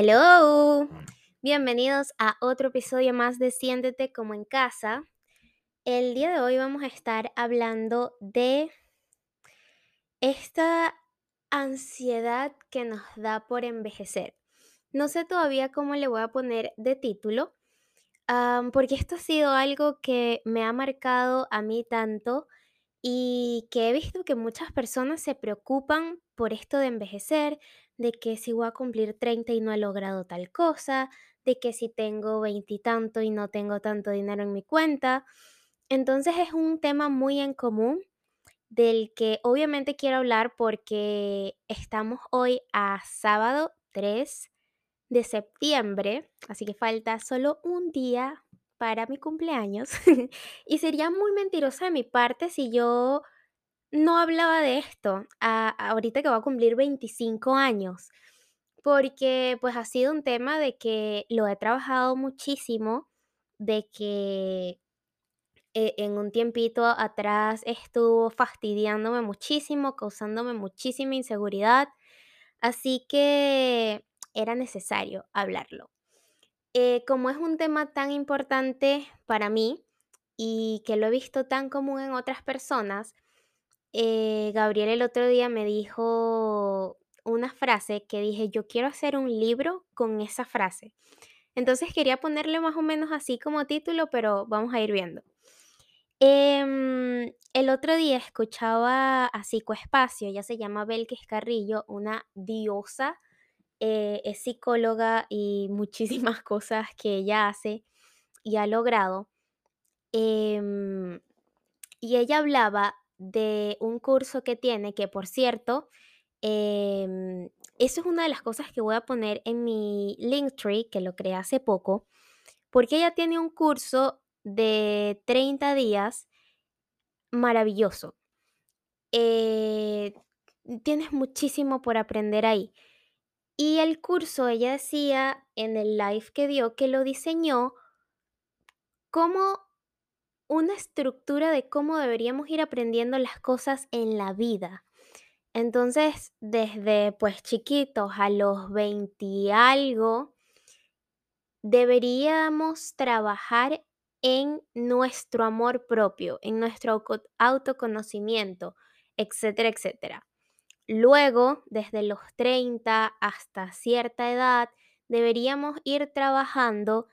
Hello, bienvenidos a otro episodio más de Siéntete como en casa. El día de hoy vamos a estar hablando de esta ansiedad que nos da por envejecer. No sé todavía cómo le voy a poner de título, porque esto ha sido algo que me ha marcado a mí tanto y que he visto que muchas personas se preocupan por esto de envejecer, de que si voy a cumplir 30 y no he logrado tal cosa, de que si tengo veintitanto y, y no tengo tanto dinero en mi cuenta. Entonces es un tema muy en común del que obviamente quiero hablar porque estamos hoy a sábado 3 de septiembre, así que falta solo un día para mi cumpleaños y sería muy mentirosa de mi parte si yo no hablaba de esto ahorita que voy a cumplir 25 años, porque pues ha sido un tema de que lo he trabajado muchísimo, de que e en un tiempito atrás estuvo fastidiándome muchísimo, causándome muchísima inseguridad, así que era necesario hablarlo. Eh, como es un tema tan importante para mí y que lo he visto tan común en otras personas, eh, Gabriel el otro día me dijo una frase que dije: "Yo quiero hacer un libro con esa frase". Entonces quería ponerle más o menos así como título, pero vamos a ir viendo. Em, el otro día escuchaba a Psicoespacio, ella se llama Belkis Carrillo, una diosa, eh, es psicóloga y muchísimas cosas que ella hace y ha logrado. Em, y ella hablaba de un curso que tiene, que por cierto, em, eso es una de las cosas que voy a poner en mi Linktree, que lo creé hace poco, porque ella tiene un curso de 30 días maravilloso. Eh, tienes muchísimo por aprender ahí. Y el curso, ella decía en el live que dio que lo diseñó como una estructura de cómo deberíamos ir aprendiendo las cosas en la vida. Entonces, desde pues chiquitos a los 20 y algo, deberíamos trabajar en nuestro amor propio, en nuestro autoconocimiento, etcétera, etcétera. Luego, desde los 30 hasta cierta edad, deberíamos ir trabajando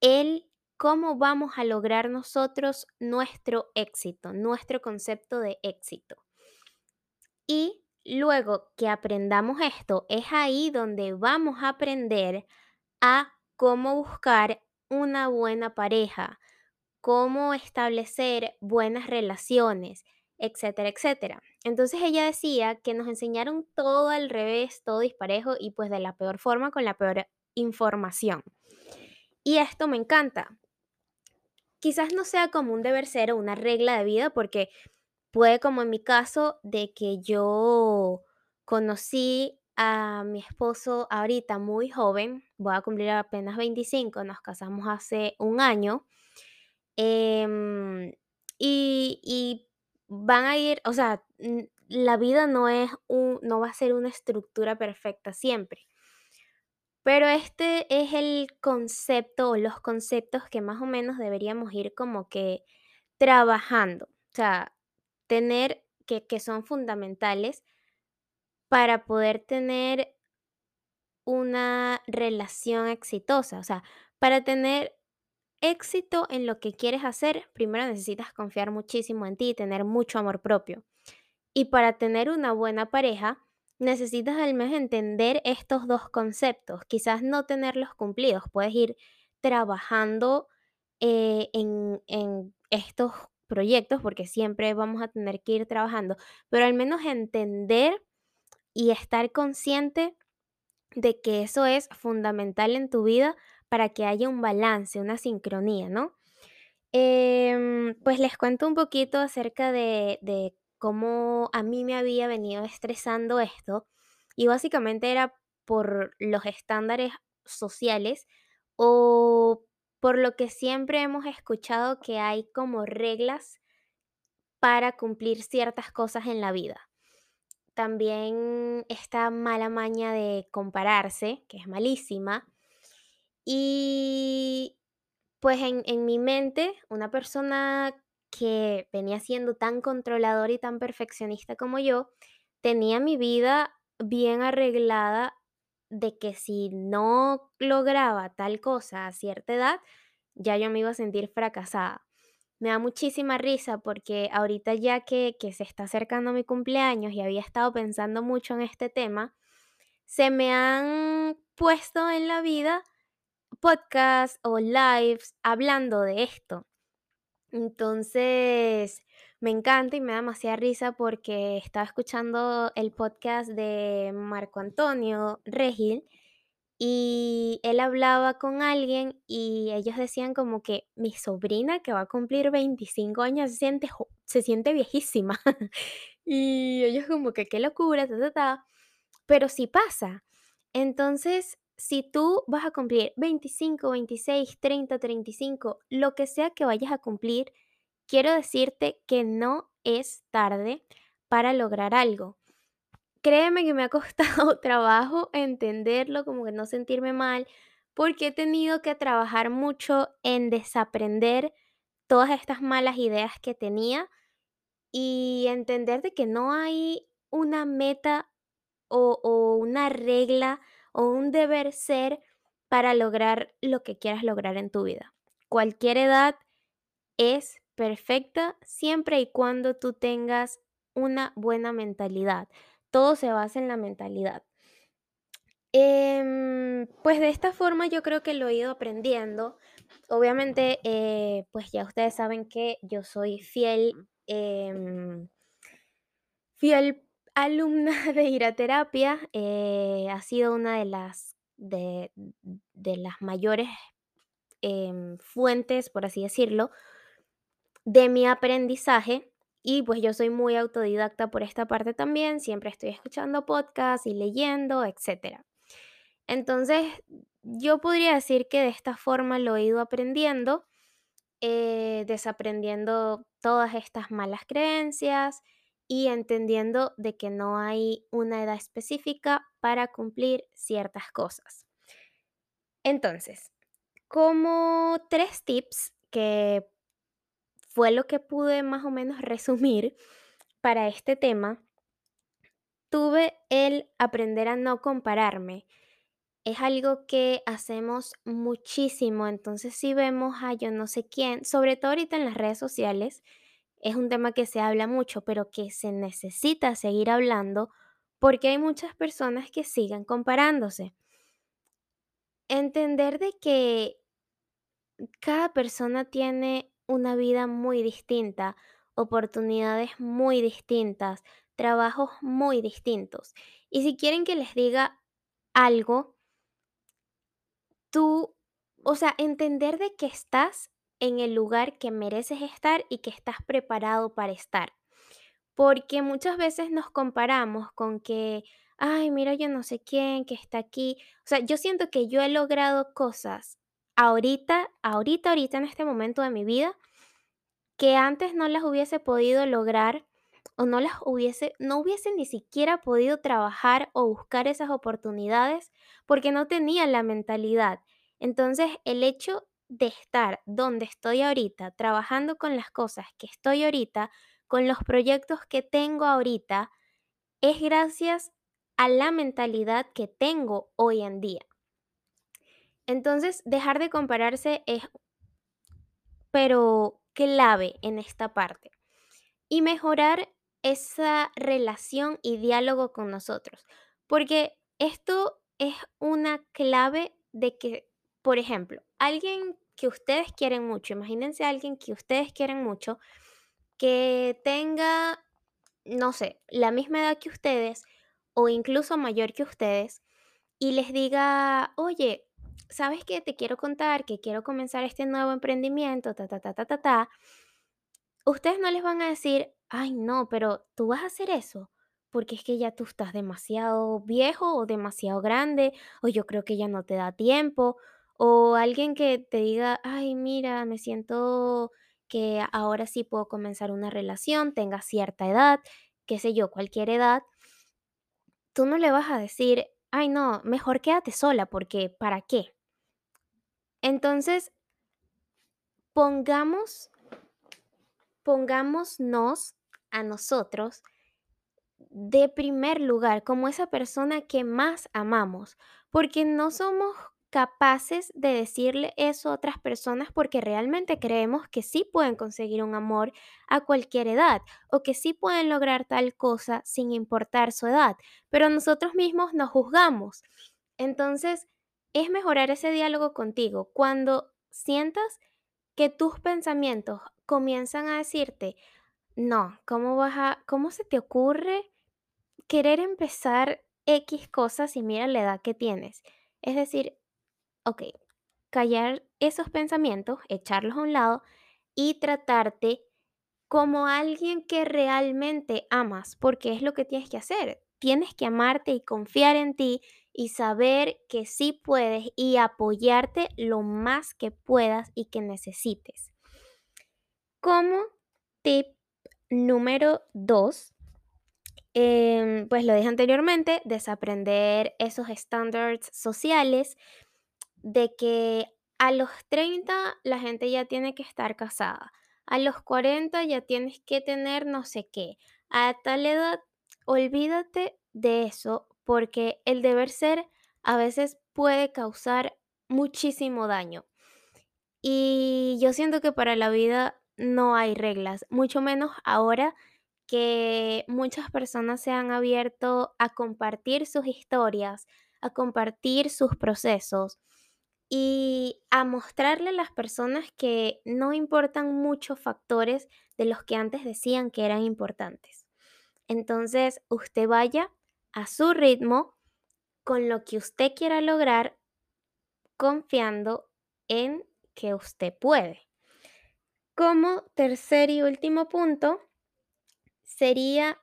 el cómo vamos a lograr nosotros nuestro éxito, nuestro concepto de éxito. Y luego que aprendamos esto, es ahí donde vamos a aprender a cómo buscar una buena pareja, cómo establecer buenas relaciones, etcétera, etcétera. Entonces ella decía que nos enseñaron todo al revés, todo disparejo y pues de la peor forma con la peor información. Y esto me encanta. Quizás no sea como un deber ser o una regla de vida porque puede como en mi caso de que yo conocí a mi esposo ahorita muy joven, voy a cumplir apenas 25, nos casamos hace un año. Em, y, y van a ir, o sea, la vida no es un, no va a ser una estructura perfecta siempre. Pero este es el concepto o los conceptos que más o menos deberíamos ir como que trabajando. O sea, tener que, que son fundamentales para poder tener una relación exitosa. O sea, para tener éxito en lo que quieres hacer, primero necesitas confiar muchísimo en ti y tener mucho amor propio. Y para tener una buena pareja, necesitas al menos entender estos dos conceptos, quizás no tenerlos cumplidos, puedes ir trabajando eh, en, estos proyectos, porque siempre vamos a tener que ir trabajando, pero al menos entender y estar consciente de que eso es fundamental en tu vida para que haya un balance, una sincronía, ¿no? Em, pues les cuento un poquito acerca de cómo a mí me había venido estresando esto y básicamente era por los estándares sociales o por lo que siempre hemos escuchado que hay como reglas para cumplir ciertas cosas en la vida. también esta mala maña de compararse, que es malísima. Y pues en, en mi mente, una persona que venía siendo tan controladora y tan perfeccionista como yo, tenía mi vida bien arreglada de que si no lograba tal cosa a cierta edad, ya yo me iba a sentir fracasada. Me da muchísima risa porque ahorita ya que, que se está acercando mi cumpleaños y había estado pensando mucho en este tema, se me han puesto en la vida podcasts o lives hablando de esto. Entonces, me encanta y me da demasiada risa porque estaba escuchando el podcast de Marco Antonio Regil y él hablaba con alguien y ellos decían como que mi sobrina que va a cumplir 25 años se siente, se siente viejísima. y ellos como que qué locura, ta, ta, ta. Pero sí pasa. Entonces, si tú vas a cumplir 25, 26, 30, 35, lo que sea que vayas a cumplir, quiero decirte que no es tarde para lograr algo. Créeme que me ha costado trabajo entenderlo, como que no sentirme mal, porque he tenido que trabajar mucho en desaprender todas estas malas ideas que tenía y entender de que no hay una meta o, o una regla o un deber ser para lograr lo que quieras lograr en tu vida. Cualquier edad es perfecta siempre y cuando tú tengas una buena mentalidad. Todo se basa en la mentalidad. Em, pues de esta forma yo creo que lo he ido aprendiendo. Obviamente, eh, pues ya ustedes saben que yo soy fiel, em, fiel alumna de ir eh, ha sido una de las, de, las mayores em, fuentes, por así decirlo, de mi aprendizaje. Y pues yo soy muy autodidacta por esta parte también, siempre estoy escuchando podcasts y leyendo, etcétera. Entonces, yo podría decir que de esta forma lo he ido aprendiendo, eh, desaprendiendo todas estas malas creencias y entendiendo de que no hay una edad específica para cumplir ciertas cosas. Entonces, como tres tips que fue lo que pude más o menos resumir para este tema, tuve el aprender a no compararme. Es algo que hacemos muchísimo, entonces si vemos a yo no sé quién, sobre todo ahorita en las redes sociales, es un tema que se habla mucho, pero que se necesita seguir hablando porque hay muchas personas que siguen comparándose. Entender de que cada persona tiene una vida muy distinta, oportunidades muy distintas, trabajos muy distintos. Y si quieren que les diga algo, tú, o sea, entender de que estás en el lugar que mereces estar y que estás preparado para estar. Porque muchas veces nos comparamos con que, ay, mira, yo no sé quién que está aquí. O sea, yo siento que yo he logrado cosas ahorita, ahorita, ahorita en este momento de mi vida que antes no las hubiese podido lograr o no las hubiese, no hubiese ni siquiera podido trabajar o buscar esas oportunidades porque no tenía la mentalidad. Entonces, el hecho de estar donde estoy ahorita, trabajando con las cosas que estoy ahorita, con los proyectos que tengo ahorita, es gracias a la mentalidad que tengo hoy en día. Entonces, dejar de compararse es, pero clave en esta parte. y mejorar esa relación y diálogo con nosotros. Porque esto es una clave de que, por ejemplo, alguien que ustedes quieren mucho, imagínense alguien que ustedes quieren mucho, que tenga, no sé, la misma edad que ustedes o incluso mayor que ustedes y les diga, oye, ¿sabes qué? Te quiero contar que quiero comenzar este nuevo emprendimiento, ta, ta, ta, ta, ta, ta. Ustedes no les van a decir: "Ay, no, pero tú vas a hacer eso, porque es que ya tú estás demasiado viejo o demasiado grande, o yo creo que ya no te da tiempo", o alguien que te diga: "Ay, mira, me siento que ahora sí puedo comenzar una relación, tenga cierta edad", qué sé yo, cualquier edad. tú no le vas a decir, ay no, mejor quédate sola porque ¿para qué? Entonces, pongamos, pongámonos a nosotros de primer lugar, como esa persona que más amamos, porque no somos capaces de decirle eso a otras personas porque realmente creemos que sí pueden conseguir un amor a cualquier edad o que sí pueden lograr tal cosa sin importar su edad, pero nosotros mismos nos juzgamos. Entonces, es mejorar ese diálogo contigo cuando sientas que tus pensamientos comienzan a decirte, no, ¿cómo vas a, cómo se te ocurre querer empezar X cosas y mira la edad que tienes? Es decir, ok, callar esos pensamientos, echarlos a un lado y tratarte como alguien que realmente amas, porque es lo que tienes que hacer. Tienes que amarte y confiar en ti y saber que sí puedes y apoyarte lo más que puedas y que necesites. Como tip número dos, em, pues lo dije anteriormente, desaprender esos estándares sociales de que a los 30 la gente ya tiene que estar casada, a los 40 ya tienes que tener no sé qué, a tal edad, olvídate de eso porque el deber ser a veces puede causar muchísimo daño. Y yo siento que para la vida no hay reglas, mucho menos ahora que muchas personas se han abierto a compartir sus historias, a compartir sus procesos y a mostrarle a las personas que no importan muchos factores de los que antes decían que eran importantes. Entonces, usted vaya a su ritmo con lo que usted quiera lograr, confiando en que usted puede. Como tercer y último punto, sería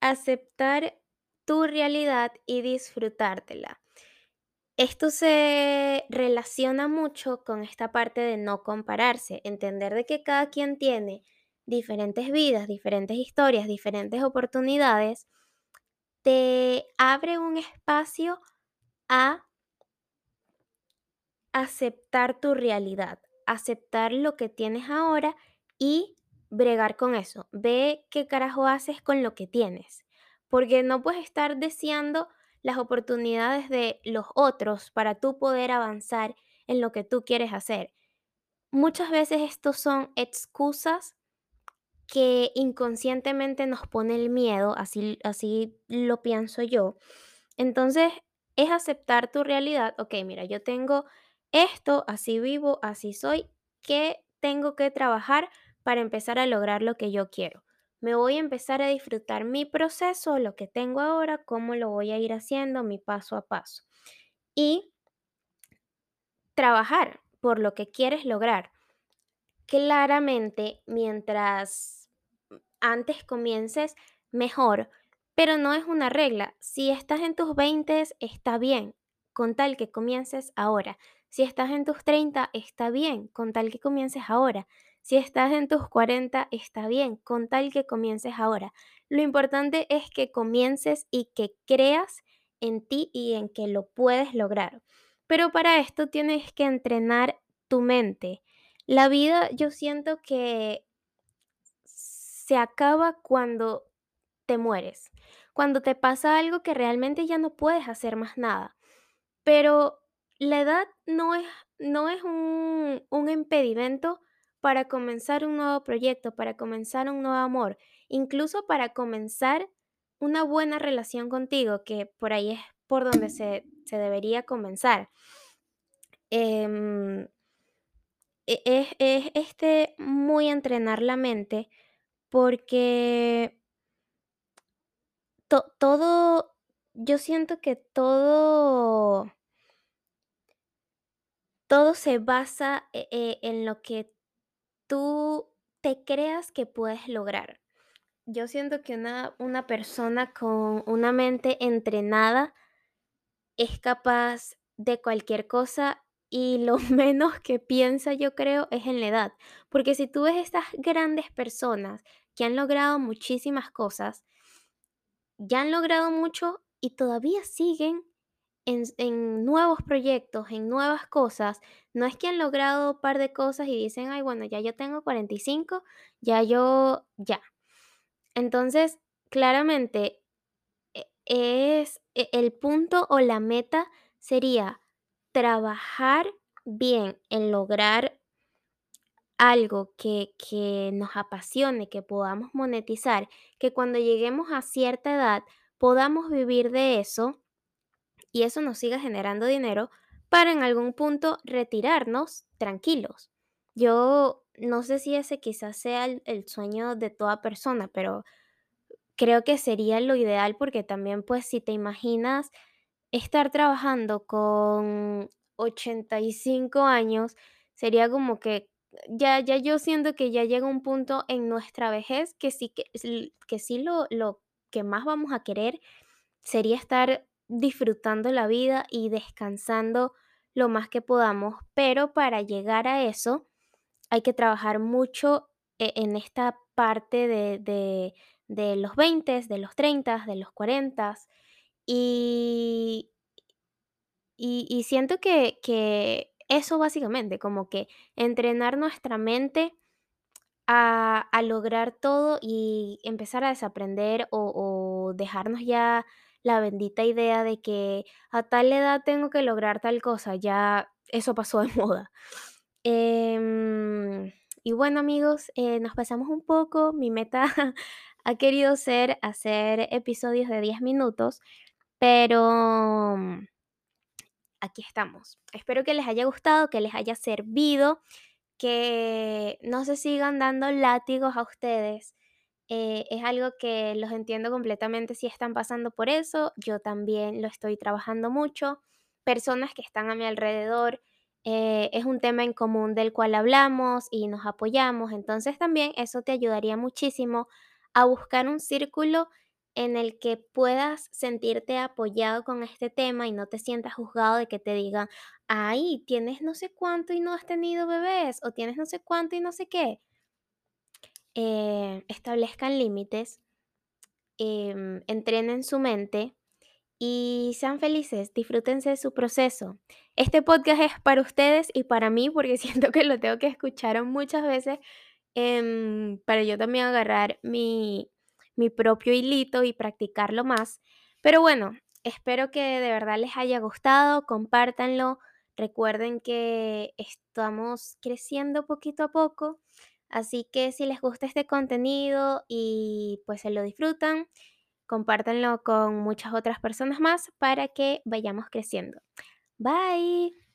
aceptar tu realidad y disfrutártela. Esto se relaciona mucho con esta parte de no compararse, entender de que cada quien tiene diferentes vidas, diferentes historias, diferentes oportunidades, te abre un espacio a aceptar tu realidad, aceptar lo que tienes ahora y bregar con eso. Ve qué carajo haces con lo que tienes, porque no puedes estar deseando las oportunidades de los otros para tú poder avanzar en lo que tú quieres hacer. Muchas veces estos son excusas que inconscientemente nos pone el miedo, así, así lo pienso yo. Entonces, es aceptar tu realidad. Ok, mira, yo tengo esto, así vivo, así soy, ¿qué tengo que trabajar para empezar a lograr lo que yo quiero? Me voy a empezar a disfrutar mi proceso, lo que tengo ahora, cómo lo voy a ir haciendo, mi paso a paso. Y trabajar por lo que quieres lograr. Claramente, mientras antes comiences, mejor, pero no es una regla. Si estás en tus 20, está bien, con tal que comiences ahora. Si estás en tus 30, está bien, con tal que comiences ahora. Si estás en tus 40, está bien, con tal que comiences ahora. Lo importante es que comiences y que creas en ti y en que lo puedes lograr. Pero para esto tienes que entrenar tu mente. La vida yo siento que se acaba cuando te mueres, cuando te pasa algo que realmente ya no puedes hacer más nada. Pero la edad no es, no es un, un impedimento para comenzar un nuevo proyecto, para comenzar un nuevo amor, incluso para comenzar una buena relación contigo, que por ahí es por donde se, debería comenzar. Em, e, es, es, este muy entrenar la mente porque todo, yo siento que todo, todo se basa e, e, en lo que tú te creas que puedes lograr. Yo siento que una, una persona con una mente entrenada es capaz de cualquier cosa y lo menos que piensa yo creo es en la edad. Porque si tú ves estas grandes personas que han logrado muchísimas cosas, ya han logrado mucho y todavía siguen en, nuevos proyectos, en nuevas cosas. No es que han logrado un par de cosas y dicen, ay, bueno, ya yo tengo 45, ya yo, ya. Entonces, claramente, e, es e, el punto o la meta sería trabajar bien en lograr algo que, que nos apasione, que podamos monetizar, que cuando lleguemos a cierta edad podamos vivir de eso y eso nos siga generando dinero para en algún punto retirarnos tranquilos. Yo no sé si ese quizás sea el, sueño de toda persona, pero creo que sería lo ideal porque también pues si te imaginas estar trabajando con 85 años, sería como que ya, ya yo siento que ya llega un punto en nuestra vejez que sí, que, que sí lo, lo que más vamos a querer sería estar disfrutando la vida y descansando lo más que podamos, pero para llegar a eso hay que trabajar mucho e- en esta parte de, de, los 20, de los 30, de los 40 y, y, siento que, que eso básicamente, como que entrenar nuestra mente a, a lograr todo y empezar a desaprender o dejarnos ya la bendita idea de que a tal edad tengo que lograr tal cosa, ya eso pasó de moda. Em, y bueno amigos, eh, nos pasamos un poco, mi meta ha querido ser hacer episodios de 10 minutos, pero mm, aquí estamos. Espero que les haya gustado, que les haya servido que no se sigan dando látigos a ustedes. Eh, es algo que los entiendo completamente si están pasando por eso. Yo también lo estoy trabajando mucho. Personas que están a mi alrededor, eh, es un tema en común del cual hablamos y nos apoyamos. Entonces también eso te ayudaría muchísimo a buscar un círculo en el que puedas sentirte apoyado con este tema y no te sientas juzgado de que te digan, ay, tienes no sé cuánto y no has tenido bebés, o tienes no sé cuánto y no sé qué. Eh, establezcan límites, em, entrenen su mente y sean felices, disfrútense de su proceso. Este podcast es para ustedes y para mí porque siento que lo tengo que escuchar muchas veces em, para yo también agarrar mi, mi propio hilito y practicarlo más. Pero bueno, espero que de verdad les haya gustado, compártanlo. Recuerden que estamos creciendo poquito a poco, así que si les gusta este contenido y pues se lo disfrutan, compártanlo con muchas otras personas más para que vayamos creciendo. Bye.